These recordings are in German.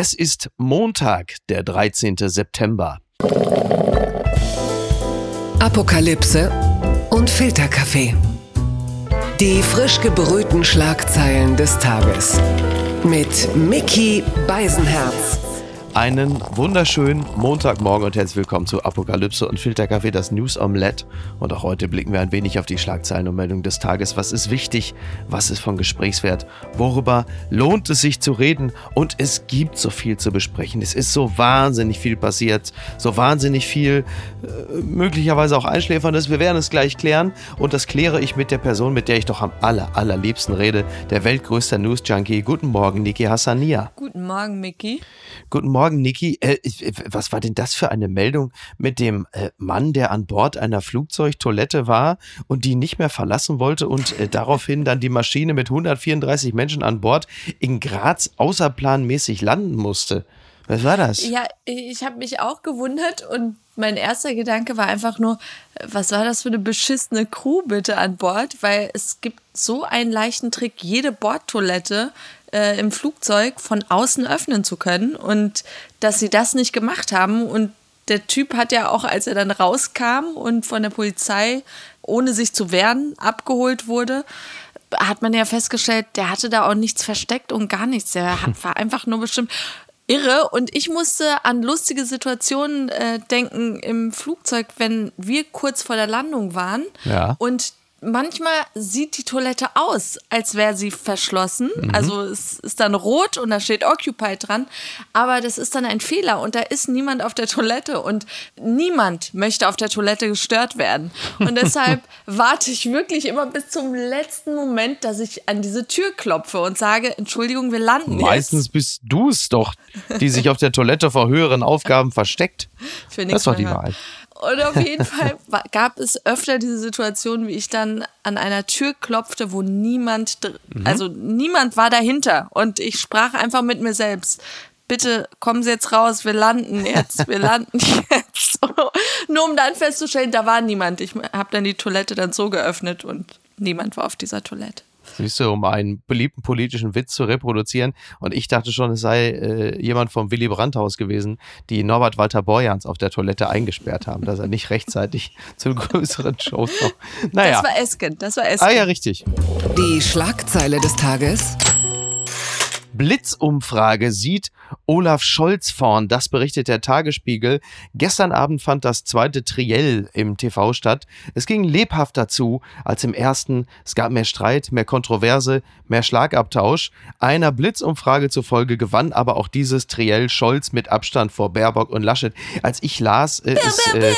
Es ist Montag, der 13. September. Apokalypse und Filterkaffee. Die frisch gebrühten Schlagzeilen des Tages. Mit Mickey Beisenherz. Einen wunderschönen Montagmorgen und herzlich willkommen zu Apokalypse und Filterkaffee, das News Omelette. Und auch heute blicken wir ein wenig auf die Schlagzeilen und Meldungen des Tages. Was ist wichtig? Was ist von Gesprächswert? Worüber lohnt es sich zu reden? Und es gibt so viel zu besprechen. Es ist so wahnsinnig viel passiert, so wahnsinnig viel, äh, möglicherweise auch Einschläferndes. Wir werden es gleich klären und das kläre ich mit der Person, mit der ich doch am aller, allerliebsten rede, der weltgrößter News Junkie. Guten Morgen, Niki Hassania. Guten Morgen, Mickey. Guten Morgen, Niki. Äh, was war denn das für eine Meldung mit dem äh, Mann, der an Bord einer Flugzeugtoilette war und die nicht mehr verlassen wollte und äh, daraufhin dann die Maschine mit 134 Menschen an Bord in Graz außerplanmäßig landen musste? Was war das? Ja, ich habe mich auch gewundert und mein erster Gedanke war einfach nur, was war das für eine beschissene Crew bitte an Bord? Weil es gibt so einen leichten Trick, jede Bordtoilette äh, im Flugzeug von außen öffnen zu können und dass sie das nicht gemacht haben und der Typ hat ja auch, als er dann rauskam und von der Polizei, ohne sich zu wehren, abgeholt wurde, hat man ja festgestellt, der hatte da auch nichts versteckt und gar nichts. Der war einfach nur bestimmt irre. Und ich musste an lustige Situationen äh, denken im Flugzeug, wenn wir kurz vor der Landung waren Ja. und manchmal sieht die Toilette aus, als wäre sie verschlossen. Mhm. Also es ist dann rot und da steht Occupied dran. Aber das ist dann ein Fehler und da ist niemand auf der Toilette und niemand möchte auf der Toilette gestört werden. Und deshalb warte ich wirklich immer bis zum letzten Moment, dass ich an diese Tür klopfe und sage, Entschuldigung, wir landen Meistens jetzt. bist du es doch, die sich auf der Toilette vor höheren Aufgaben versteckt. Will Das doch die. Wahrheit. Und auf jeden Fall gab es öfter diese Situation, wie ich dann an einer Tür klopfte, wo niemand, Mhm. also niemand war dahinter. Und ich sprach einfach mit mir selbst. Bitte kommen Sie jetzt raus, wir landen jetzt, wir landen jetzt. Nur um dann festzustellen, da war niemand. Ich habe dann die Toilette dann so geöffnet und niemand war auf dieser Toilette. Siehst du, um einen beliebten politischen Witz zu reproduzieren. Und ich dachte schon, es sei äh, jemand vom Willy Brandt-Haus gewesen, die Norbert Walter Borjans auf der Toilette eingesperrt haben, dass er nicht rechtzeitig zu größeren Shows noch. Naja. Das war Esken, das war Esken. ah ja, richtig. Die Schlagzeile des Tages. Blitzumfrage sieht Olaf Scholz vorn. Das berichtet der Tagesspiegel. Gestern Abend fand das zweite Triell im TV statt. Es ging lebhafter zu als im ersten. Es gab mehr Streit, mehr Kontroverse, mehr Schlagabtausch. Einer Blitzumfrage zufolge gewann aber auch dieses Triell Scholz mit Abstand vor Baerbock und Laschet. Als ich las, äh, es, äh,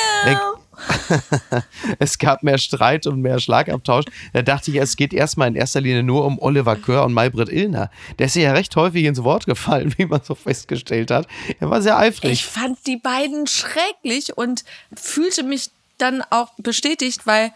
es gab mehr Streit und mehr Schlagabtausch. Da dachte ich, es geht erstmal in erster Linie nur um Oliver Kör und Maybrit Illner. Der ist ja recht häufig ins Wort gefallen, wie man so festgestellt hat. Er war sehr eifrig. Ich fand die beiden schrecklich und fühlte mich dann auch bestätigt, weil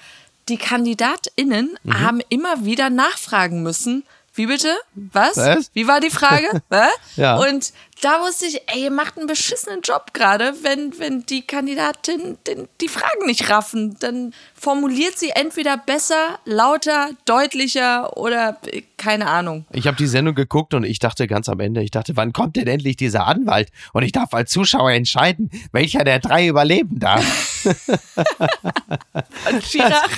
die KandidatInnen Mhm. haben immer wieder nachfragen müssen. Wie bitte? Was? Was? Wie war die Frage? Ja. Und da wusste ich, ey, ihr macht einen beschissenen Job gerade, wenn, wenn die Kandidatin den, die Fragen nicht raffen. Dann formuliert sie entweder besser, lauter, deutlicher oder äh, keine Ahnung. Ich habe die Sendung geguckt und ich dachte ganz am Ende, ich dachte, wann kommt denn endlich dieser Anwalt? Und ich darf als Zuschauer entscheiden, welcher der drei überleben darf. Und Chirac,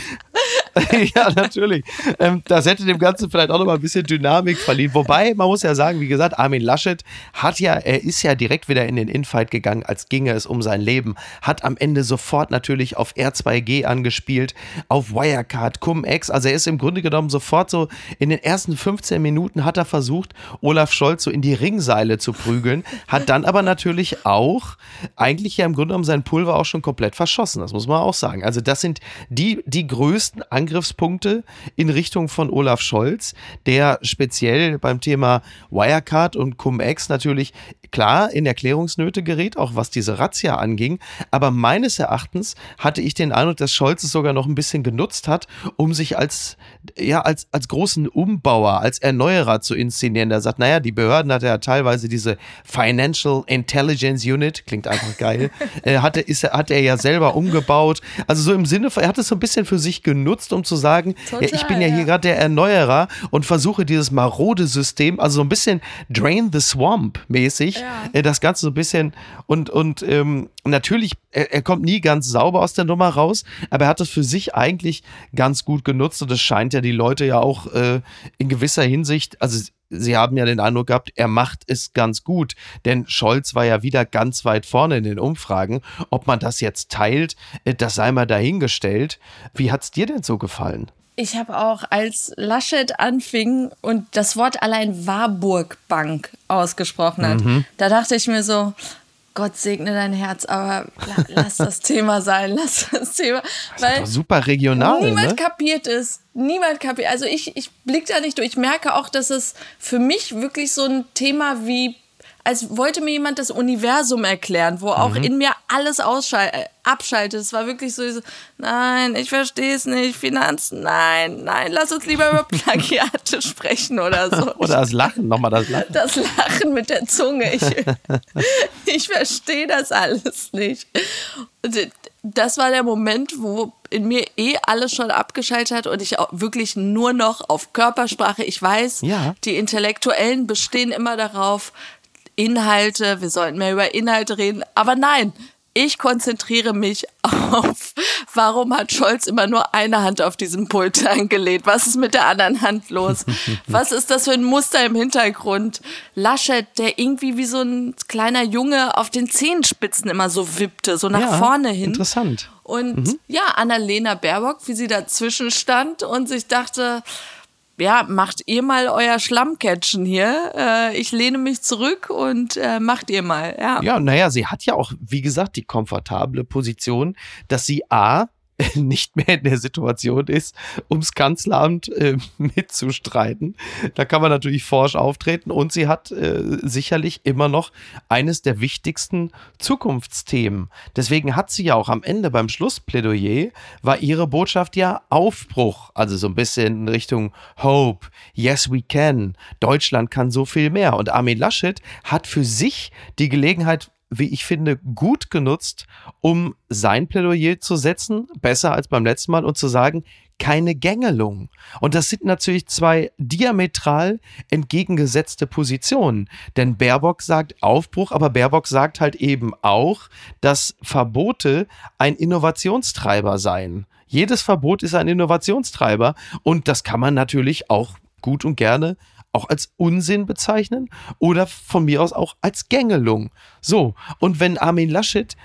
ja, natürlich. Ähm, das hätte dem Ganzen vielleicht auch noch mal ein bisschen Dynamik verliehen. Wobei, man muss ja sagen, wie gesagt, Armin Laschet hat ja, er ist ja direkt wieder in den Infight gegangen, als ginge es um sein Leben. Hat am Ende sofort natürlich auf R2G angespielt, auf Wirecard, Cum-Ex. Also er ist im Grunde genommen sofort so, in den ersten 15 Minuten hat er versucht, Olaf Scholz so in die Ringseile zu prügeln. Hat dann aber natürlich auch, eigentlich ja im Grunde genommen sein Pulver auch schon komplett verschossen. Das muss man auch sagen. Also das sind die, die größten Angriffspunkte in Richtung von Olaf Scholz, der speziell beim Thema Wirecard und Cum-Ex natürlich klar in Erklärungsnöte gerät, auch was diese Razzia anging. Aber meines Erachtens hatte ich den Eindruck, dass Scholz es sogar noch ein bisschen genutzt hat, um sich als, ja, als, als großen Umbauer, als Erneuerer zu inszenieren. Der sagt, naja, die Behörden hat ja teilweise diese Financial Intelligence Unit, klingt einfach geil, äh, hatte, ist, hat er ja selber umgebaut. Also so im Sinne von, er hat es so ein bisschen für sich genutzt, um zu sagen, ja, ich bin ja Total, hier ja. gerade der Erneuerer und versuche dieses marode System, also so ein bisschen Drain the Swamp mäßig mäßig ja. äh, das Ganze so ein bisschen und, und ähm, natürlich, er, er, kommt nie ganz sauber aus der Nummer raus, aber er hat es für sich eigentlich ganz gut genutzt und es scheint ja die Leute ja auch äh, in gewisser Hinsicht, also Sie haben ja den Eindruck gehabt, er macht es ganz gut, denn Scholz war ja wieder ganz weit vorne in den Umfragen. Ob man das jetzt teilt, äh, das sei mal dahingestellt. Wie hat es dir denn so gefallen? Ich habe auch, als Laschet anfing und das Wort allein Warburg Bank ausgesprochen hat, mhm. da dachte ich mir so, Gott segne dein Herz, aber lass das Thema sein, lass das Thema. Das weil ist super regional. Niemand ne? kapiert es. Niemand kapiert. Also ich, ich blicke da nicht durch. Ich merke auch, dass es für mich wirklich so ein Thema wie als wollte mir jemand das Universum erklären, wo auch mhm. in mir alles äh, abschaltet. Es war wirklich so, so nein, ich verstehe es nicht, Finanzen, nein, nein, lass uns lieber über Plagiate sprechen oder so. oder das Lachen, nochmal das Lachen. Das Lachen mit der Zunge. Ich, ich verstehe das alles nicht. Das war der Moment, wo in mir eh alles schon abgeschaltet hat und ich auch wirklich nur noch auf Körpersprache, ich weiß, ja. die Intellektuellen bestehen immer darauf, Inhalte, wir sollten mehr über Inhalte reden. Aber nein, ich konzentriere mich auf, warum hat Scholz immer nur eine Hand auf diesem Pult angelehnt? Was ist mit der anderen Hand los? Was ist das für ein Muster im Hintergrund? Laschet, der irgendwie wie so ein kleiner Junge auf den Zehenspitzen immer so wippte, so nach ja, vorne hin. Interessant. Und mhm. ja, Annalena Baerbock, wie sie dazwischen stand und sich dachte, ja, macht ihr mal euer Schlammcatchen hier. Äh, ich lehne mich zurück und äh, macht ihr mal. Ja, ja naja, sie hat ja auch, wie gesagt, die komfortable Position, dass sie A, nicht mehr in der Situation ist, ums Kanzleramt äh, mitzustreiten. Da kann man natürlich forsch auftreten und sie hat äh, sicherlich immer noch eines der wichtigsten Zukunftsthemen. Deswegen hat sie ja auch am Ende beim Schlussplädoyer war ihre Botschaft ja Aufbruch, also so ein bisschen in Richtung Hope, Yes we can, Deutschland kann so viel mehr. Und Armin Laschet hat für sich die Gelegenheit wie ich finde, gut genutzt, um sein Plädoyer zu setzen, besser als beim letzten Mal, und zu sagen, keine Gängelung. Und das sind natürlich zwei diametral entgegengesetzte Positionen. Denn Baerbock sagt Aufbruch, aber Baerbock sagt halt eben auch, dass Verbote ein Innovationstreiber seien. Jedes Verbot ist ein Innovationstreiber und das kann man natürlich auch gut und gerne auch als Unsinn bezeichnen oder von mir aus auch als Gängelung. So, und wenn Armin Laschet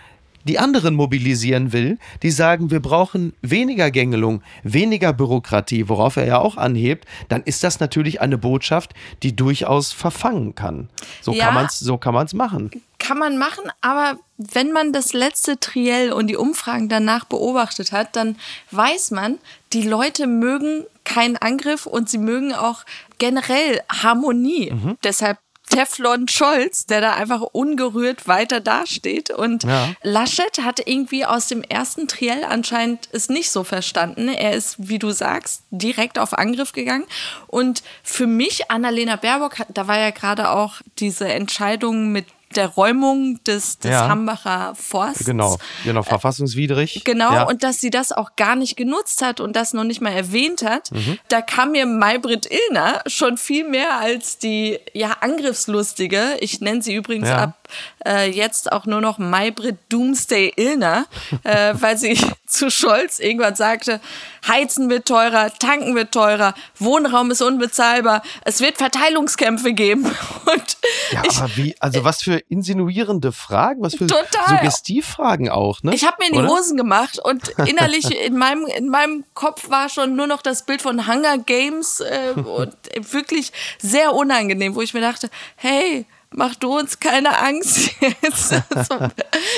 die anderen mobilisieren will, die sagen, wir brauchen weniger Gängelung, weniger Bürokratie, worauf er ja auch anhebt, dann ist das natürlich eine Botschaft, die durchaus verfangen kann. So ja, kann man es so kann man's machen. Kann man machen, aber wenn man das letzte Triell und die Umfragen danach beobachtet hat, dann weiß man, die Leute mögen keinen Angriff und sie mögen auch generell Harmonie. Mhm. Deshalb Teflon Scholz, der da einfach ungerührt weiter dasteht. Und ja. Laschet hat irgendwie aus dem ersten Triell anscheinend es nicht so verstanden. Er ist, wie du sagst, direkt auf Angriff gegangen. Und für mich, Annalena Baerbock, da war ja gerade auch diese Entscheidung mit der Räumung des, des ja. Hambacher Forsts. Genau, genau, verfassungswidrig. Genau, ja. und dass sie das auch gar nicht genutzt hat und das noch nicht mal erwähnt hat, mhm. da kam mir Maybrit Illner schon viel mehr als die ja angriffslustige, ich nenne sie übrigens ja. ab äh, jetzt auch nur noch Maybrit Doomsday Illner, äh, weil sie zu Scholz irgendwann sagte, Heizen wird teurer, tanken wird teurer, Wohnraum ist unbezahlbar, es wird Verteilungskämpfe geben. Und ja, ich, aber wie, also was für insinuierende Fragen, was für total. Suggestivfragen auch, ne? Ich habe mir in die Oder? Hosen gemacht und innerlich in meinem, in meinem Kopf war schon nur noch das Bild von Hunger Games äh, und wirklich sehr unangenehm, wo ich mir dachte, hey, mach du uns keine Angst jetzt.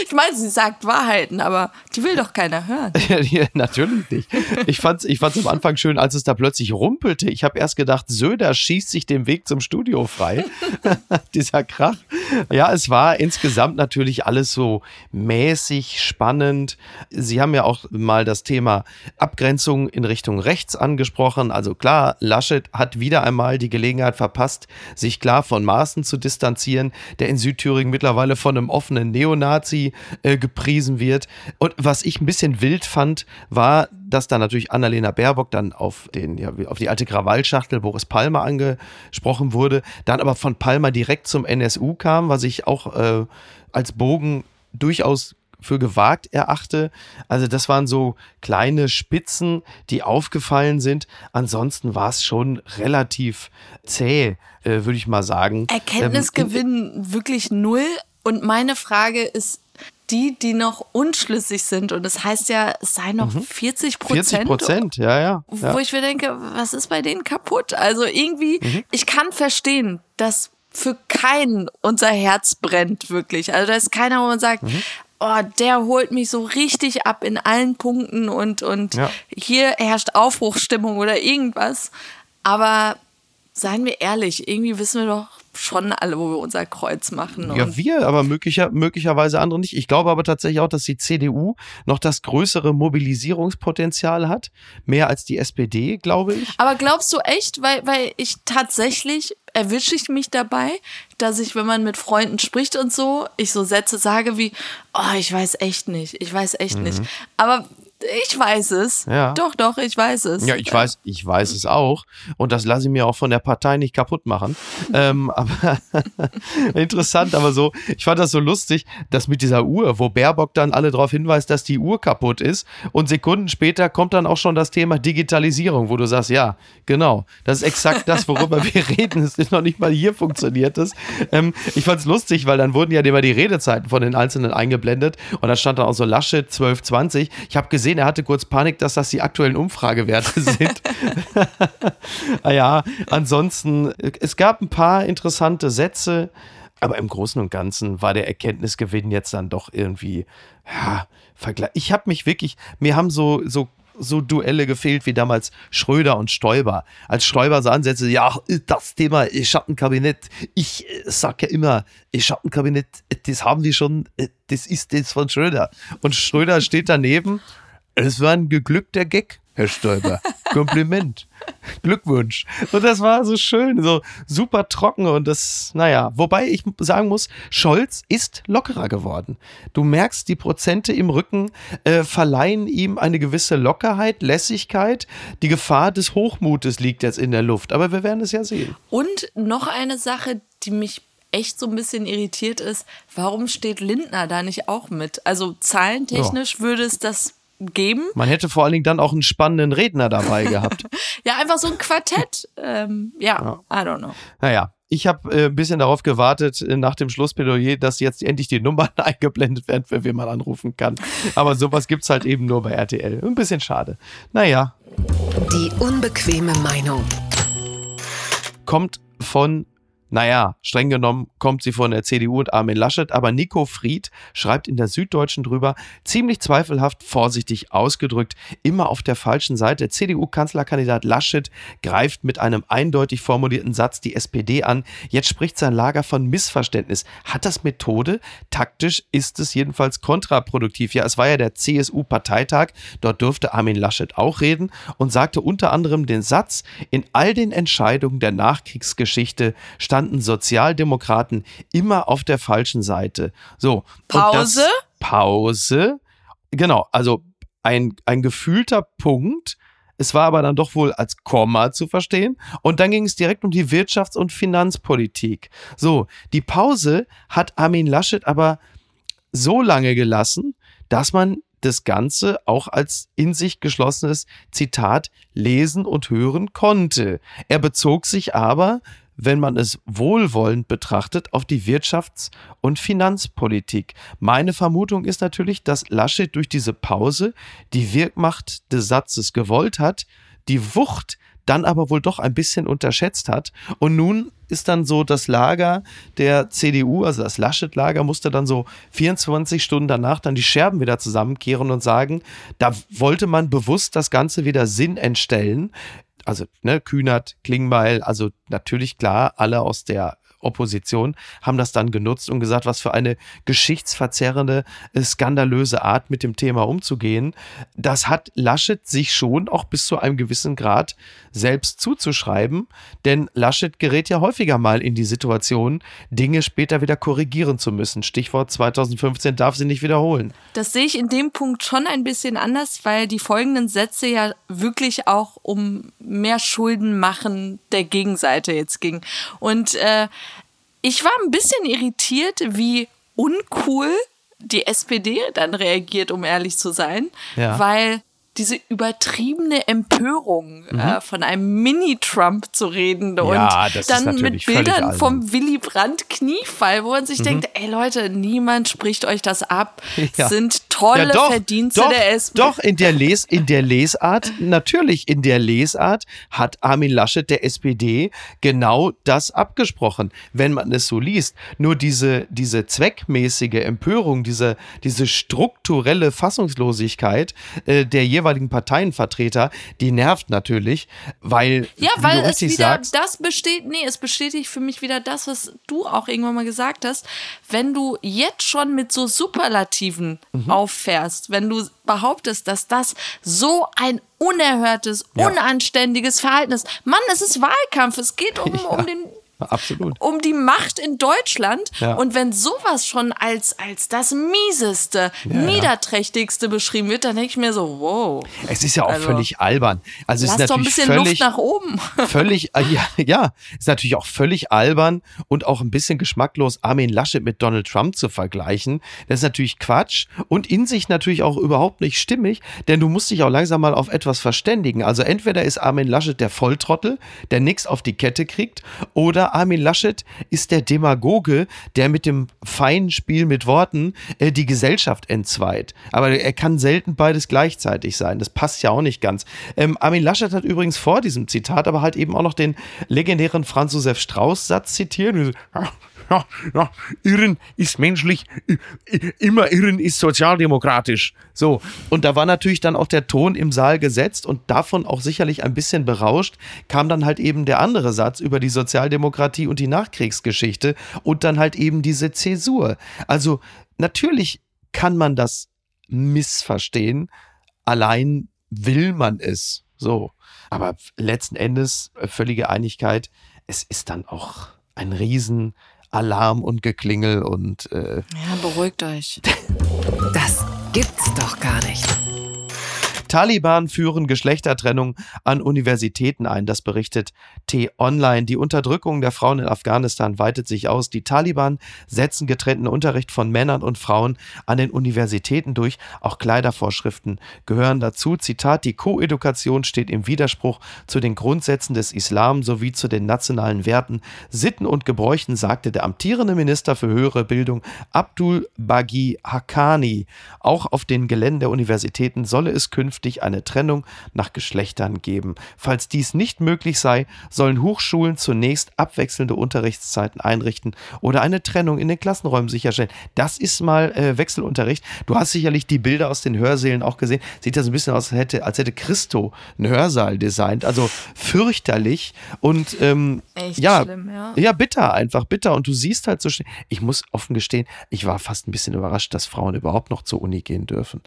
ich meine, sie sagt Wahrheiten, aber die will doch keiner hören. ja, natürlich nicht. Ich fand es ich fand's am Anfang schön, als es da plötzlich rumpelte. Ich habe erst gedacht, Söder schießt sich den Weg zum Studio frei. Dieser Krach. Ja, es war insgesamt natürlich alles so mäßig spannend. Sie haben ja auch mal das Thema Abgrenzung in Richtung rechts angesprochen. Also klar, Laschet hat wieder einmal die Gelegenheit verpasst, sich klar von Maßen zu distanzieren produzieren, der in Südthüringen mittlerweile von einem offenen Neonazi äh, gepriesen wird. Und was ich ein bisschen wild fand, war, dass da natürlich Annalena Baerbock dann auf, den, ja, auf die alte Krawallschachtel Boris Palmer angesprochen wurde, dann aber von Palmer direkt zum NSU kam, was ich auch äh, als Bogen durchaus für gewagt erachte. Also das waren so kleine Spitzen, die aufgefallen sind. Ansonsten war es schon relativ zäh, äh, würde ich mal sagen. Erkenntnisgewinn ähm, wirklich null. Und meine Frage ist, die, die noch unschlüssig sind, und das heißt ja, es seien noch mhm. 40 Prozent. 40 Prozent, ja, ja, ja. Wo ich mir denke, was ist bei denen kaputt? Also irgendwie, mhm. ich kann verstehen, dass für keinen unser Herz brennt, wirklich. Also da ist keiner, wo man sagt, mhm oh, der holt mich so richtig ab in allen Punkten und, und ja. hier herrscht Aufbruchstimmung oder irgendwas. Aber seien wir ehrlich, irgendwie wissen wir doch schon alle, wo wir unser Kreuz machen. Ja, wir, aber möglicher, möglicherweise andere nicht. Ich glaube aber tatsächlich auch, dass die CDU noch das größere Mobilisierungspotenzial hat. Mehr als die SPD, glaube ich. Aber glaubst du echt? Weil, weil ich tatsächlich erwische ich mich dabei, dass ich, wenn man mit Freunden spricht und so, ich so Sätze sage wie, oh, ich weiß echt nicht, ich weiß echt mhm. nicht. Aber ich weiß es. Ja. Doch, doch, ich weiß es. Ja, ich weiß, ich weiß es auch. Und das lasse ich mir auch von der Partei nicht kaputt machen. ähm, aber interessant, aber so, ich fand das so lustig, dass mit dieser Uhr, wo Baerbock dann alle darauf hinweist, dass die Uhr kaputt ist. Und Sekunden später kommt dann auch schon das Thema Digitalisierung, wo du sagst, ja, genau, das ist exakt das, worüber wir reden. Es ist noch nicht mal hier funktioniert das. Ähm, ich fand es lustig, weil dann wurden ja immer die Redezeiten von den Einzelnen eingeblendet. Und da stand dann auch so Laschet 1220. Ich habe gesehen, gesehen, er hatte kurz Panik, dass das die aktuellen Umfragewerte sind. ah ansonsten, es gab ein paar interessante Sätze, aber im Großen und Ganzen war der Erkenntnisgewinn jetzt dann doch irgendwie, ja, Vergleich. Ich habe mich wirklich, mir haben so, so so Duelle gefehlt wie damals Schröder und Stoiber. Als Stoiber so ansetzte, ja, das Thema Schattenkabinett, ich äh, sag ja immer, Schattenkabinett, das haben wir schon, äh, das ist das von Schröder. Und Schröder steht daneben es war ein geglückter Gag, Herr Stoiber. Kompliment. Glückwunsch. Und das war so schön, so super trocken und das, naja, wobei ich sagen muss, Scholz ist lockerer geworden. Du merkst, die Prozente im Rücken äh, verleihen ihm eine gewisse Lockerheit, Lässigkeit. Die Gefahr des Hochmutes liegt jetzt in der Luft, aber wir werden es ja sehen. Und noch eine Sache, die mich echt so ein bisschen irritiert ist, warum steht Lindner da nicht auch mit? Also zahlentechnisch ja. würde es das geben. Man hätte vor allen Dingen dann auch einen spannenden Redner dabei gehabt. ja, einfach so ein Quartett. ähm, ja, ja, I don't know. Naja, ich habe äh, ein bisschen darauf gewartet, äh, nach dem Schlussplädoyer, dass jetzt endlich die Nummern eingeblendet werden, für wen man anrufen kann. Aber sowas gibt es halt eben nur bei RTL. Ein bisschen schade. Naja. Die unbequeme Meinung. Kommt von naja, streng genommen kommt sie von der CDU und Armin Laschet, aber Nico Fried schreibt in der Süddeutschen drüber, ziemlich zweifelhaft, vorsichtig ausgedrückt, immer auf der falschen Seite. CDU-Kanzlerkandidat Laschet greift mit einem eindeutig formulierten Satz die SPD an. Jetzt spricht sein Lager von Missverständnis. Hat das Methode? Taktisch ist es jedenfalls kontraproduktiv. Ja, es war ja der CSU-Parteitag. Dort durfte Armin Laschet auch reden und sagte unter anderem den Satz, in all den Entscheidungen der Nachkriegsgeschichte stand standen Sozialdemokraten immer auf der falschen Seite. So. Pause? Pause. Genau, also ein, ein gefühlter Punkt. Es war aber dann doch wohl als Komma zu verstehen. Und dann ging es direkt um die Wirtschafts- und Finanzpolitik. So, die Pause hat Armin Laschet aber so lange gelassen, dass man das Ganze auch als in sich geschlossenes Zitat lesen und hören konnte. Er bezog sich aber wenn man es wohlwollend betrachtet, auf die Wirtschafts- und Finanzpolitik. Meine Vermutung ist natürlich, dass Laschet durch diese Pause die Wirkmacht des Satzes gewollt hat, die Wucht dann aber wohl doch ein bisschen unterschätzt hat. Und nun ist dann so das Lager der CDU, also das Laschet-Lager, musste dann so 24 Stunden danach dann die Scherben wieder zusammenkehren und sagen, da wollte man bewusst das Ganze wieder Sinn entstellen also ne, Kühnert, Klingbeil, also natürlich klar, alle aus der Opposition haben das dann genutzt und gesagt, was für eine geschichtsverzerrende, äh, skandalöse Art mit dem Thema umzugehen. Das hat Laschet sich schon auch bis zu einem gewissen Grad selbst zuzuschreiben, denn Laschet gerät ja häufiger mal in die Situation, Dinge später wieder korrigieren zu müssen. Stichwort 2015 darf sie nicht wiederholen. Das sehe ich in dem Punkt schon ein bisschen anders, weil die folgenden Sätze ja wirklich auch um mehr Schulden machen der Gegenseite jetzt ging. Und äh, ich war ein bisschen irritiert, wie uncool die SPD dann reagiert, um ehrlich zu sein, ja. weil diese übertriebene Empörung mhm. äh, von einem Mini-Trump zu reden und ja, dann mit Bildern vom Willy Brandt Kniefall, wo man sich mhm. denkt, ey Leute, niemand spricht euch das ab. Ja. Sind tolle ja, doch, Verdienste doch, der SPD. Doch, in der, Les, in der Lesart, natürlich in der Lesart hat Armin Laschet der SPD genau das abgesprochen, wenn man es so liest. Nur diese, diese zweckmäßige Empörung, diese, diese strukturelle Fassungslosigkeit äh, der jeweiligen jeweiligen Parteienvertreter, die nervt natürlich, weil. Ja, weil es wieder sagst, das besteht, nee, es bestätigt für mich wieder das, was du auch irgendwann mal gesagt hast. Wenn du jetzt schon mit so Superlativen mhm. auffährst, wenn du behauptest, dass das so ein unerhörtes, ja. unanständiges Verhalten ist. Mann, es ist Wahlkampf. Es geht um, ja. um den Absolut. um die Macht in Deutschland. Ja. Und wenn sowas schon als, als das mieseste, ja, niederträchtigste beschrieben wird, dann denke ich mir so, wow. Es ist ja auch also, völlig albern. Also lass es ist doch ein bisschen völlig, Luft nach oben. Völlig, äh, ja, ja, ist natürlich auch völlig albern und auch ein bisschen geschmacklos, Armin Laschet mit Donald Trump zu vergleichen. Das ist natürlich Quatsch und in sich natürlich auch überhaupt nicht stimmig, denn du musst dich auch langsam mal auf etwas verständigen. Also entweder ist Armin Laschet der Volltrottel, der nichts auf die Kette kriegt, oder Armin Laschet ist der Demagoge, der mit dem feinen Spiel mit Worten äh, die Gesellschaft entzweit. Aber er kann selten beides gleichzeitig sein. Das passt ja auch nicht ganz. Ähm, Armin Laschet hat übrigens vor diesem Zitat aber halt eben auch noch den legendären Franz Josef Strauß-Satz zitiert. Ja, ja, Irren ist menschlich, immer Irren ist sozialdemokratisch. So, und da war natürlich dann auch der Ton im Saal gesetzt und davon auch sicherlich ein bisschen berauscht, kam dann halt eben der andere Satz über die Sozialdemokratie und die Nachkriegsgeschichte und dann halt eben diese Zäsur. Also natürlich kann man das missverstehen, allein will man es. So, aber letzten Endes völlige Einigkeit, es ist dann auch ein riesen Alarm und Geklingel und. Äh ja, beruhigt euch. Das gibt's doch gar nicht. Taliban führen Geschlechtertrennung an Universitäten ein, das berichtet T-Online. Die Unterdrückung der Frauen in Afghanistan weitet sich aus. Die Taliban setzen getrennten Unterricht von Männern und Frauen an den Universitäten durch. Auch Kleidervorschriften gehören dazu. Zitat, die Koedukation steht im Widerspruch zu den Grundsätzen des Islam sowie zu den nationalen Werten, Sitten und Gebräuchen, sagte der amtierende Minister für höhere Bildung Abdul Bagi Haqqani. Auch auf den Geländen der Universitäten solle es künftig künftig eine Trennung nach Geschlechtern geben. Falls dies nicht möglich sei, sollen Hochschulen zunächst abwechselnde Unterrichtszeiten einrichten oder eine Trennung in den Klassenräumen sicherstellen. Das ist mal äh, Wechselunterricht. Du hast sicherlich die Bilder aus den Hörsälen auch gesehen. Sieht ja so ein bisschen aus, als hätte, als hätte Christo einen Hörsaal designt. Also fürchterlich und ähm, Echt ja, schlimm, ja. Ja, bitter, einfach bitter. Und du siehst halt so schnell. Ich muss offen gestehen, ich war fast ein bisschen überrascht, dass Frauen überhaupt noch zur Uni gehen dürfen.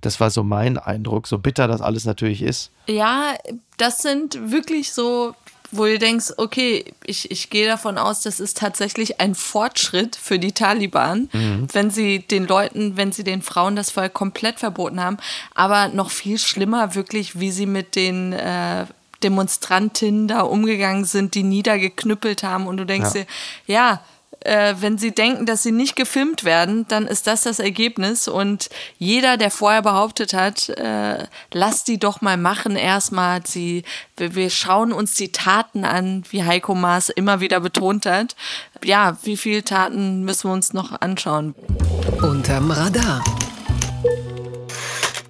Das war so mein Eindruck, so bitter das alles natürlich ist. Ja, das sind wirklich so, wo du denkst, okay, ich, ich gehe davon aus, das ist tatsächlich ein Fortschritt für die Taliban, mhm. wenn sie den Leuten, wenn sie den Frauen das vorher komplett verboten haben. Aber noch viel schlimmer wirklich, wie sie mit den äh, Demonstrantinnen da umgegangen sind, die niedergeknüppelt haben. Und du denkst ja. dir, ja, äh, wenn sie denken, dass sie nicht gefilmt werden, dann ist das das Ergebnis. Und jeder, der vorher behauptet hat, äh, lass die doch mal machen erstmal, sie, wir, wir schauen uns die Taten an, wie Heiko Maas immer wieder betont hat. Ja, wie viele Taten müssen wir uns noch anschauen? Unterm Radar.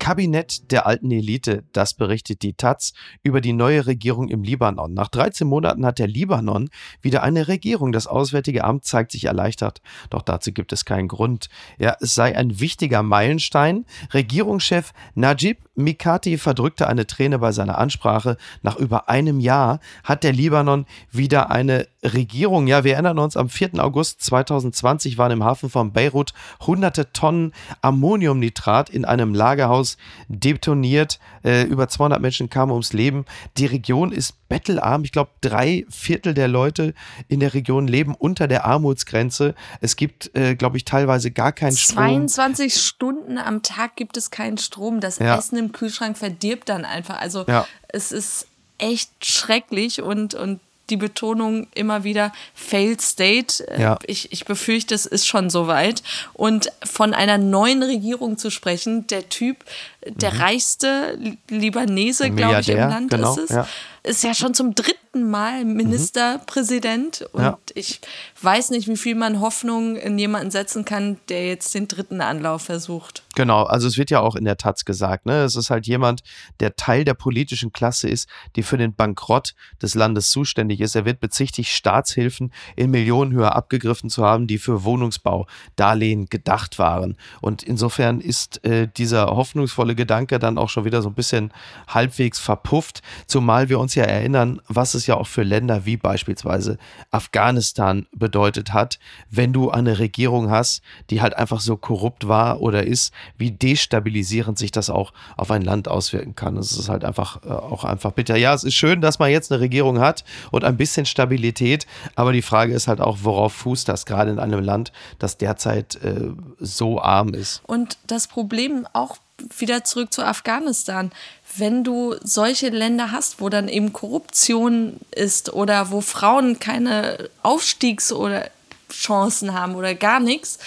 Kabinett der alten Elite, das berichtet die Taz über die neue Regierung im Libanon. Nach 13 Monaten hat der Libanon wieder eine Regierung. Das Auswärtige Amt zeigt sich erleichtert, doch dazu gibt es keinen Grund. Ja, es sei ein wichtiger Meilenstein. Regierungschef Najib Mikati verdrückte eine Träne bei seiner Ansprache. Nach über einem Jahr hat der Libanon wieder eine Regierung. Ja, wir erinnern uns, am 4. August 2020 waren im Hafen von Beirut hunderte Tonnen Ammoniumnitrat in einem Lagerhaus detoniert. Äh, über 200 Menschen kamen ums Leben. Die Region ist bettelarm. Ich glaube, drei Viertel der Leute in der Region leben unter der Armutsgrenze. Es gibt, äh, glaube ich, teilweise gar keinen Strom. 22 Stunden am Tag gibt es keinen Strom. Das Ja. Essen im Kühlschrank verdirbt dann einfach. Also Ja. es ist echt schrecklich und, und die Betonung immer wieder failed state. Äh, Ja. Ich, ich befürchte, es ist schon soweit. Und von einer neuen Regierung zu sprechen, der Typ, der reichste Li- Libanese, glaube ich, im Land genau, ist es, ja. ist ja schon zum dritten Mal Ministerpräsident. Und Ja. ich weiß nicht, wie viel man Hoffnung in jemanden setzen kann, der jetzt den dritten Anlauf versucht. Genau, also es wird ja auch in der Taz gesagt, ne? Es ist halt jemand, der Teil der politischen Klasse ist, die für den Bankrott des Landes zuständig ist. Er wird bezichtigt, Staatshilfen in Millionenhöhe abgegriffen zu haben, die für Wohnungsbau, Darlehen gedacht waren. Und insofern ist äh, dieser hoffnungsvolle Gedanke dann auch schon wieder so ein bisschen halbwegs verpufft, zumal wir uns ja erinnern, was es ja auch für Länder wie beispielsweise Afghanistan bedeutet hat, wenn du eine Regierung hast, die halt einfach so korrupt war oder ist, wie destabilisierend sich das auch auf ein Land auswirken kann. Es ist halt einfach äh, auch einfach bitter. Ja, es ist schön, dass man jetzt eine Regierung hat und ein bisschen Stabilität, aber die Frage ist halt auch, worauf fußt das gerade in einem Land, das derzeit äh, so arm ist. Und das Problem auch wieder zurück zu Afghanistan. Wenn du solche Länder hast, wo dann eben Korruption ist oder wo Frauen keine Aufstiegs- oder Chancen haben oder gar nichts,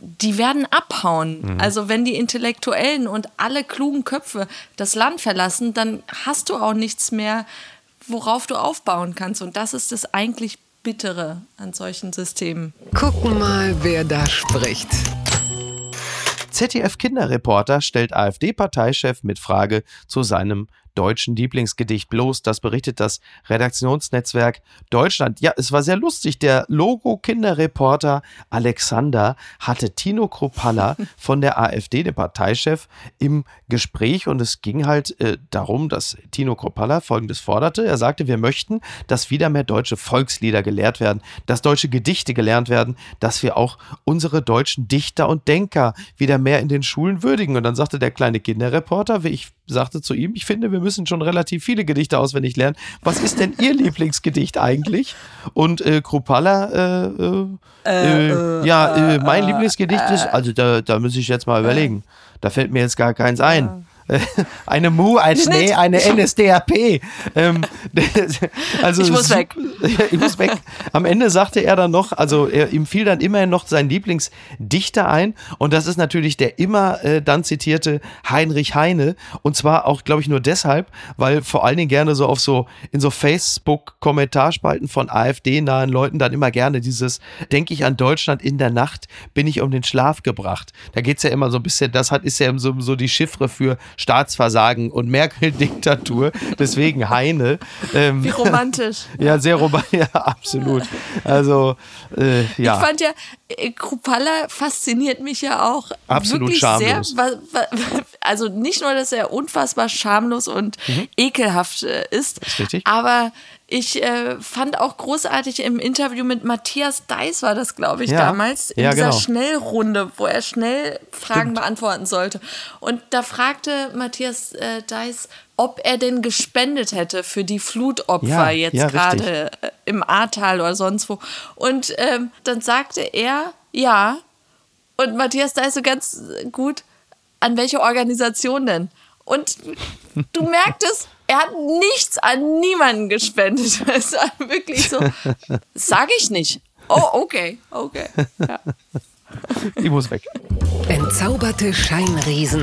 die werden abhauen. Also wenn die Intellektuellen und alle klugen Köpfe das Land verlassen, dann hast du auch nichts mehr, worauf du aufbauen kannst. Und das ist das eigentlich Bittere an solchen Systemen. Gucken mal, wer da spricht. ZDF-Kinderreporter stellt AfD-Parteichef mit Frage zu seinem deutschen Lieblingsgedicht bloß. Das berichtet das Redaktionsnetzwerk Deutschland. Ja, es war sehr lustig. Der Logo-Kinderreporter Alexander hatte Tino Kropalla von der AfD, dem Parteichef, im Gespräch und es ging halt äh, darum, dass Tino Kropalla Folgendes forderte. Er sagte, wir möchten, dass wieder mehr deutsche Volkslieder gelehrt werden, dass deutsche Gedichte gelernt werden, dass wir auch unsere deutschen Dichter und Denker wieder mehr in den Schulen würdigen. Und dann sagte der kleine Kinderreporter, wie ich sagte zu ihm, ich finde, wir müssen schon relativ viele Gedichte auswendig lernen. Was ist denn Ihr Lieblingsgedicht eigentlich? Und äh, Kropalla, äh, äh, äh, ja, äh, mein Lieblingsgedicht ist, also da, da muss ich jetzt mal überlegen. Da fällt mir jetzt gar keins ein. Eine Mu, ein nee, eine NSDAP. Ähm, also Ich muss weg. ich muss weg. Am Ende sagte er dann noch, also er, ihm fiel dann immerhin noch sein Lieblingsdichter ein und das ist natürlich der immer äh, dann zitierte Heinrich Heine und zwar auch, glaube ich, nur deshalb, weil vor allen Dingen gerne so auf so in so Facebook-Kommentarspalten von AfD-nahen Leuten dann immer gerne dieses, denke ich an Deutschland in der Nacht, bin ich um den Schlaf gebracht. Da geht es ja immer so ein bisschen, das hat, ist ja so, so die Chiffre für Staatsversagen und Merkel-Diktatur. Deswegen Heine. Ähm, Wie romantisch. ja, sehr romantisch, ja, absolut. Also, äh, ja. Ich fand ja, äh, Krupalla fasziniert mich ja auch Absolut wirklich schamlos. sehr. Also nicht nur, dass er unfassbar schamlos und ekelhaft äh, ist, Mhm. Ist richtig. aber ich äh, fand auch großartig im Interview mit Matthias Deiss war das, glaube ich, Ja. damals, in Ja, dieser genau. Schnellrunde, wo er schnell Fragen beantworten sollte. Und da fragte Matthias äh, Deiss, ob er denn gespendet hätte für die Flutopfer Ja, jetzt ja, gerade äh, im Ahrtal oder sonst wo. Und ähm, dann sagte er, ja. Und Matthias, da ist so ganz gut, an welche Organisation denn? Und du merktest, er hat nichts an niemanden gespendet. Es war wirklich so, sag ich nicht. Oh, okay, okay. Ja. Ich muss weg. Entzauberte Scheinriesen.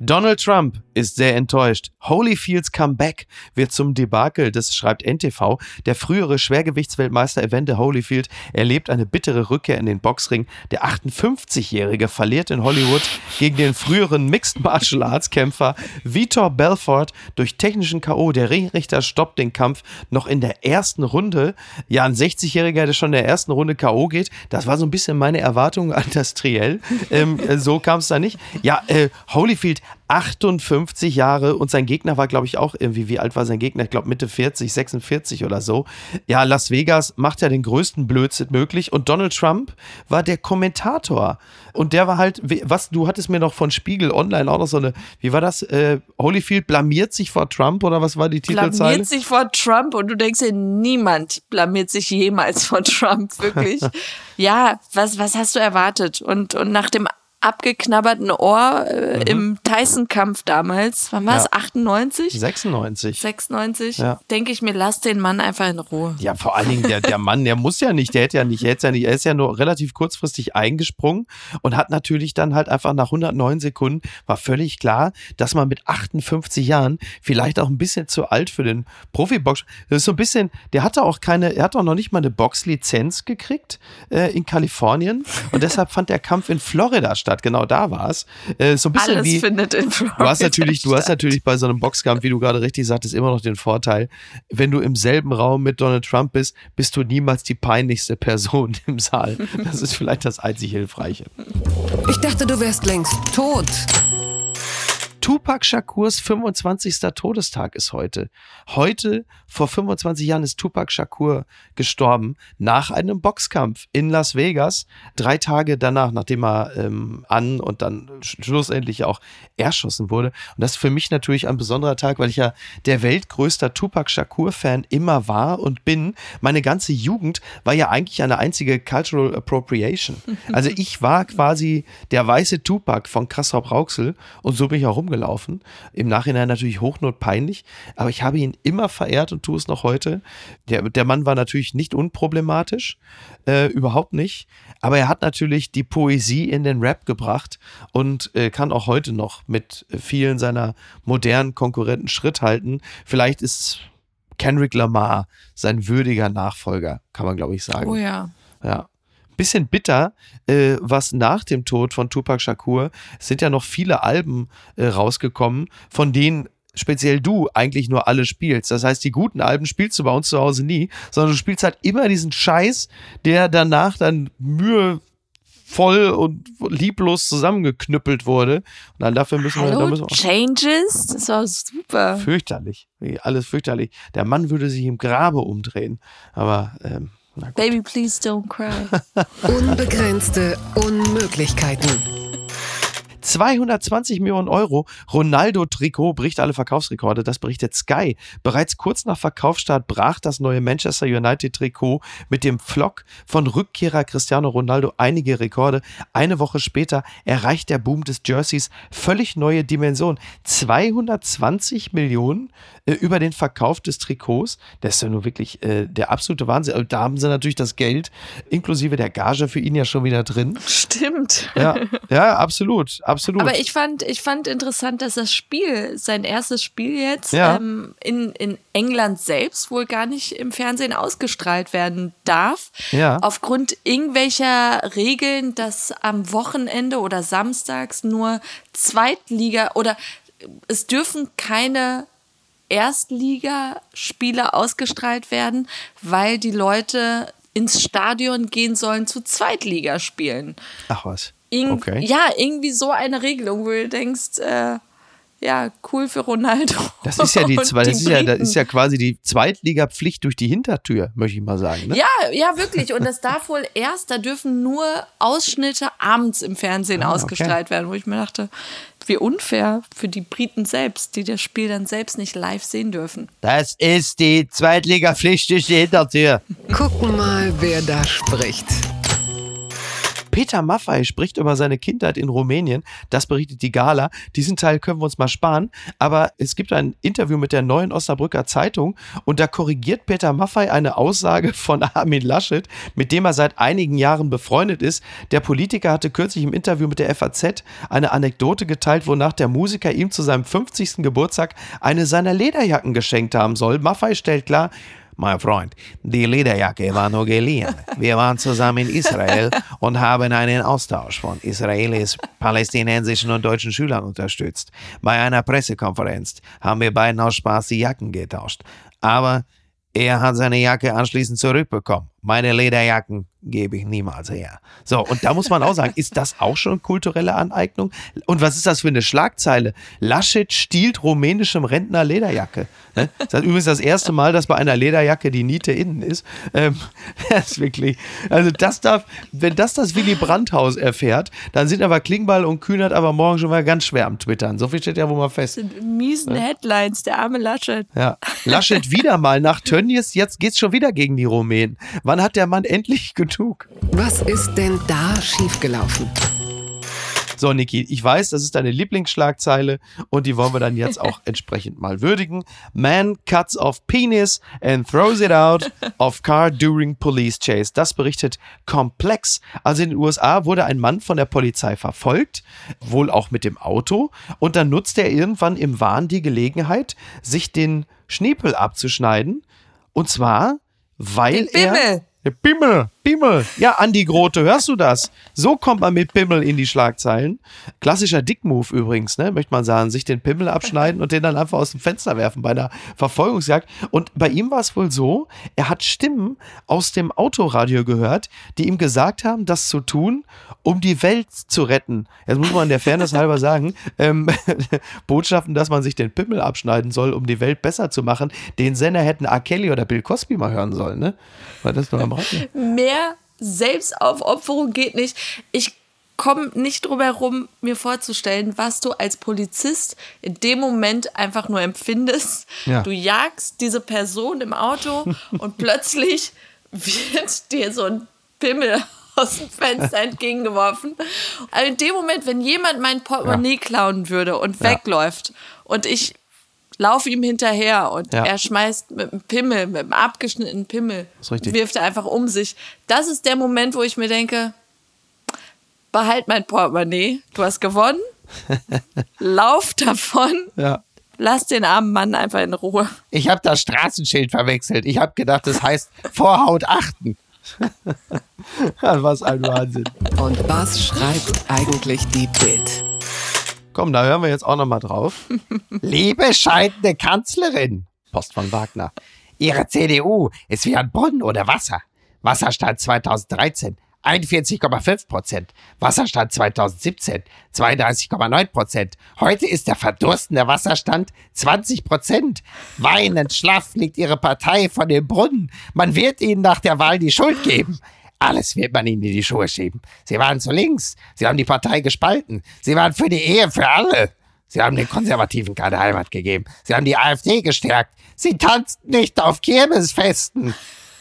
Donald Trump ist sehr enttäuscht. Holyfields Comeback wird zum Debakel, das schreibt NTV. Der frühere Schwergewichtsweltmeister Evander Holyfield erlebt eine bittere Rückkehr in den Boxring. Der 58-Jährige verliert in Hollywood gegen den früheren Mixed Martial Arts Kämpfer Vitor Belfort durch technischen K.O. Der Ringrichter stoppt den Kampf noch in der ersten Runde. Ja, ein 60-Jähriger, der schon in der ersten Runde K.O. geht. Das war so ein bisschen meine Erwartung an das Triell. Ähm, äh, so kam es da nicht. Ja, äh, Holyfield 58 Jahre und sein Gegner war, glaube ich, auch irgendwie, wie alt war sein Gegner? Ich glaube Mitte 40, 46 oder so. Ja, Las Vegas macht ja den größten Blödsinn möglich und Donald Trump war der Kommentator. Und der war halt, was, du hattest mir noch von Spiegel Online auch noch so eine, wie war das? Äh, Holyfield blamiert sich vor Trump oder was war die Titelzeile? Blamiert sich vor Trump und du denkst dir, niemand blamiert sich jemals vor Trump, wirklich. ja, was, was hast du erwartet? Und, und nach dem abgeknabberten Ohr äh, mhm. im Tyson-Kampf damals. Wann war es? Ja. 98? 96. 96. Ja. Denke ich mir, lass den Mann einfach in Ruhe. Ja, vor allen Dingen der, der Mann, der muss ja nicht, der hätte ja nicht, er, ja nicht, er ist ja nur relativ kurzfristig eingesprungen und hat natürlich dann halt einfach nach 109 Sekunden war völlig klar, dass man mit 58 Jahren vielleicht auch ein bisschen zu alt für den Profibox. Das ist so ein bisschen, der hatte auch keine, er hat auch noch nicht mal eine Boxlizenz gekriegt äh, in Kalifornien und deshalb fand der Kampf in Florida statt statt. Genau da war es. Äh, so ein bisschen Alles wie, findet in Florida du hast natürlich, Du hast natürlich bei so einem Boxkampf, wie du gerade richtig sagtest, immer noch den Vorteil, wenn du im selben Raum mit Donald Trump bist, bist du niemals die peinlichste Person im Saal. Das ist vielleicht das einzig Hilfreiche. Ich dachte, du wärst längst tot. Tupac Shakurs 25. Todestag ist heute. Heute, vor 25 Jahren, ist Tupac Shakur gestorben nach einem Boxkampf in Las Vegas. Drei Tage danach, nachdem er ähm, an und dann schlussendlich auch erschossen wurde. Und das ist für mich natürlich ein besonderer Tag, weil ich ja der weltgrößter Tupac Shakur-Fan immer war und bin. Meine ganze Jugend war ja eigentlich eine einzige Cultural Appropriation. Also ich war quasi der weiße Tupac von Kassop Rauxel und so bin ich auch rumgelaufen gelaufen. Im Nachhinein natürlich hochnotpeinlich, aber ich habe ihn immer verehrt und tue es noch heute. Der, der Mann war natürlich nicht unproblematisch, äh, überhaupt nicht, aber er hat natürlich die Poesie in den Rap gebracht und äh, kann auch heute noch mit vielen seiner modernen Konkurrenten Schritt halten. Vielleicht ist Kendrick Lamar sein würdiger Nachfolger, kann man glaube ich sagen. Oh ja. Ja bisschen bitter, äh, was nach dem Tod von Tupac Shakur sind ja noch viele Alben äh, rausgekommen, von denen speziell du eigentlich nur alle spielst. Das heißt, die guten Alben spielst du bei uns zu Hause nie, sondern du spielst halt immer diesen Scheiß, der danach dann mühevoll und lieblos zusammengeknüppelt wurde. Und dann dafür müssen Hallo, wir. Müssen wir Changes? Das war super. Fürchterlich. Alles fürchterlich. Der Mann würde sich im Grabe umdrehen. Aber ähm, Baby, please don't cry. Unbegrenzte Unmöglichkeiten. 220 Millionen Euro. Ronaldo-Trikot bricht alle Verkaufsrekorde. Das berichtet Sky. Bereits kurz nach Verkaufsstart brach das neue Manchester United-Trikot mit dem Flock von Rückkehrer Cristiano Ronaldo einige Rekorde. Eine Woche später erreicht der Boom des Jerseys völlig neue Dimensionen. 220 Millionen äh, über den Verkauf des Trikots. Das ist ja nur wirklich äh, der absolute Wahnsinn. Da haben sie natürlich das Geld inklusive der Gage für ihn ja schon wieder drin. Stimmt. Ja, ja absolut. absolut absolut. Aber ich fand, ich fand interessant, dass das Spiel, sein erstes Spiel jetzt, ja. ähm, in, in England selbst wohl gar nicht im Fernsehen ausgestrahlt werden darf. Ja. Aufgrund irgendwelcher Regeln, dass am Wochenende oder samstags nur Zweitliga oder es dürfen keine Erstligaspiele ausgestrahlt werden, weil die Leute ins Stadion gehen sollen zu Zweitligaspielen. Ach was. Irg okay. Ja, irgendwie so eine Regelung, wo du denkst, äh, ja, cool für Ronaldo. Das ist ja die, das ist ja, das ist ja quasi die Zweitliga-Pflicht durch die Hintertür, möchte ich mal sagen. Ne? Ja, ja, wirklich. Und das darf wohl erst, da dürfen nur Ausschnitte abends im Fernsehen ah, ausgestrahlt okay. werden, wo ich mir dachte, wie unfair für die Briten selbst, die das Spiel dann selbst nicht live sehen dürfen. Das ist die Zweitliga-Pflicht durch die Hintertür. Gucken mal, wer da spricht. Peter Maffei spricht über seine Kindheit in Rumänien. Das berichtet die Gala. Diesen Teil können wir uns mal sparen. Aber es gibt ein Interview mit der neuen Osnabrücker Zeitung und da korrigiert Peter Maffei eine Aussage von Armin Laschet, mit dem er seit einigen Jahren befreundet ist. Der Politiker hatte kürzlich im Interview mit der FAZ eine Anekdote geteilt, wonach der Musiker ihm zu seinem 50. Geburtstag eine seiner Lederjacken geschenkt haben soll. Maffei stellt klar, mein Freund, die Lederjacke war nur geliehen. Wir waren zusammen in Israel und haben einen Austausch von Israelis, palästinensischen und deutschen Schülern unterstützt. Bei einer Pressekonferenz haben wir beiden aus Spaß die Jacken getauscht. Aber er hat seine Jacke anschließend zurückbekommen. Meine Lederjacken gebe ich niemals her. So, und da muss man auch sagen, ist das auch schon kulturelle Aneignung? Und was ist das für eine Schlagzeile? Laschet stiehlt rumänischem Rentner Lederjacke. Ne? Das ist übrigens das erste Mal, dass bei einer Lederjacke die Niete innen ist. Ähm, das ist wirklich, also das darf, wenn das das Willy Brandt-Haus erfährt, dann sind aber Klingbeil und Kühnert aber morgen schon mal ganz schwer am Twittern. So viel steht ja wohl mal fest. Das sind miesen. Headlines, der arme Laschet. Ja. Laschet wieder mal nach Tönnies, jetzt geht's schon wieder gegen die Rumänen. Wann hat der Mann endlich genug? Was ist denn da schiefgelaufen? So, Niki, ich weiß, das ist deine Lieblingsschlagzeile und die wollen wir dann jetzt auch entsprechend mal würdigen. Man cuts off penis and throws it out of car during police chase. Das berichtet Komplex. Also in den USA wurde ein Mann von der Polizei verfolgt, wohl auch mit dem Auto, und dann nutzt er irgendwann im Wahn die Gelegenheit, sich den Schniepel abzuschneiden. Und zwar, weil er Bimmel, Bimmel. Ja, Andi Grote, hörst du das? So kommt man mit Bimmel in die Schlagzeilen. Klassischer Dickmove übrigens, ne, möchte man sagen. Sich den Pimmel abschneiden und den dann einfach aus dem Fenster werfen bei einer Verfolgungsjagd. Und bei ihm war es wohl so, er hat Stimmen aus dem Autoradio gehört, die ihm gesagt haben, das zu tun, um die Welt zu retten. Jetzt muss man der Fairness halber sagen, ähm, Botschaften, dass man sich den Pimmel abschneiden soll, um die Welt besser zu machen, den Sender hätten A. Kelly oder Bill Cosby mal hören sollen, ne? Weil das nur am Rande. Mehr Selbstaufopferung geht nicht. Ich komme nicht drum herum, mir vorzustellen, was du als Polizist in dem Moment einfach nur empfindest. Ja. Du jagst diese Person im Auto und plötzlich wird dir so ein Pimmel aus dem Fenster entgegengeworfen. Also in dem Moment, wenn jemand mein Portemonnaie ja. klauen würde und ja. wegläuft und ich laufe ihm hinterher und ja. er schmeißt mit einem Pimmel, mit einem abgeschnittenen Pimmel, wirft er einfach um sich. Das ist der Moment, wo ich mir denke, behalt mein Portemonnaie, du hast gewonnen, lauf davon. Ja. Lass den armen Mann einfach in Ruhe. Ich habe das Straßenschild verwechselt. Ich habe gedacht, das heißt Vorhaut achten. was ein Wahnsinn. Und was schreibt eigentlich die Bild? Komm, da hören wir jetzt auch nochmal drauf. Liebe scheidende Kanzlerin, Post von Wagner. Ihre CDU ist wie ein Brunnen ohne Wasser. Wasserstand 2013 41,5 Prozent. Wasserstand 2017 32,9 Prozent. Heute ist der verdurstende Wasserstand 20 Prozent. Weinend schlaff liegt ihre Partei von dem Brunnen. Man wird ihnen nach der Wahl die Schuld geben. Alles wird man ihnen in die Schuhe schieben. Sie waren zu links. Sie haben die Partei gespalten. Sie waren für die Ehe für alle. Sie haben den Konservativen keine Heimat gegeben. Sie haben die AfD gestärkt. Sie tanzten nicht auf Kirmesfesten.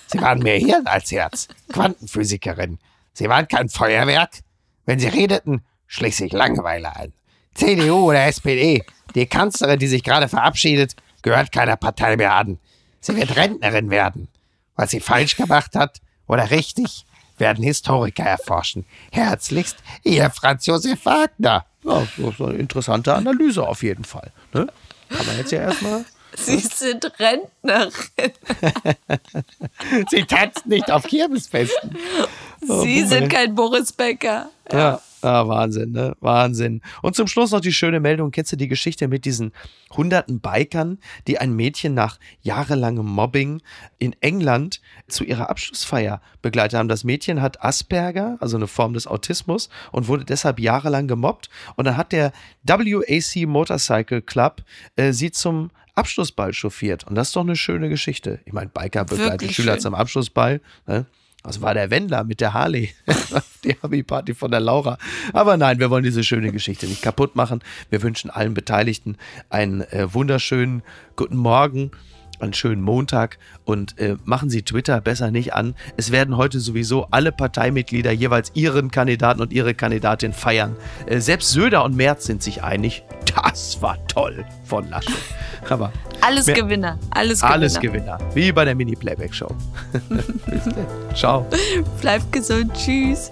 Sie waren mehr Hirn als Herz. Quantenphysikerin. Sie waren kein Feuerwerk. Wenn sie redeten, schlich sich Langeweile ein. CDU oder SPD. Die Kanzlerin, die sich gerade verabschiedet, gehört keiner Partei mehr an. Sie wird Rentnerin werden. Was sie falsch gemacht hat oder richtig, werden Historiker erforschen. Herzlichst, Ihr Franz Josef Wagner. Ja, das ist eine interessante Analyse auf jeden Fall. Ne? Kann man jetzt ja erstmal. Sie sind Rentnerin. Sie tanzt nicht auf Kirmesfesten. Sie oh, sind kein Boris Becker. Ja. ja. Ah, Wahnsinn, ne? Wahnsinn. Und zum Schluss noch die schöne Meldung. Kennst du die Geschichte mit diesen hunderten Bikern, die ein Mädchen nach jahrelangem Mobbing in England zu ihrer Abschlussfeier begleitet haben? Das Mädchen hat Asperger, also eine Form des Autismus, und wurde deshalb jahrelang gemobbt. Und dann hat der WAC Motorcycle Club äh, sie zum Abschlussball chauffiert. Und das ist doch eine schöne Geschichte. Ich meine, Biker begleiten Schüler schön. zum Abschlussball. Ne? Das war der Wendler mit der Harley. die Abi-Party von der Laura. Aber nein, wir wollen diese schöne Geschichte nicht kaputt machen. Wir wünschen allen Beteiligten einen äh, wunderschönen guten Morgen einen schönen Montag und äh, machen Sie Twitter besser nicht an. Es werden heute sowieso alle Parteimitglieder jeweils ihren Kandidaten und ihre Kandidatin feiern. Äh, selbst Söder und Merz sind sich einig. Das war toll von Laschet. Aber alles mehr, Gewinner, alles Gewinner. Alles Gewinner, wie bei der Mini-Playback-Show. Ciao. Bleibt gesund, tschüss.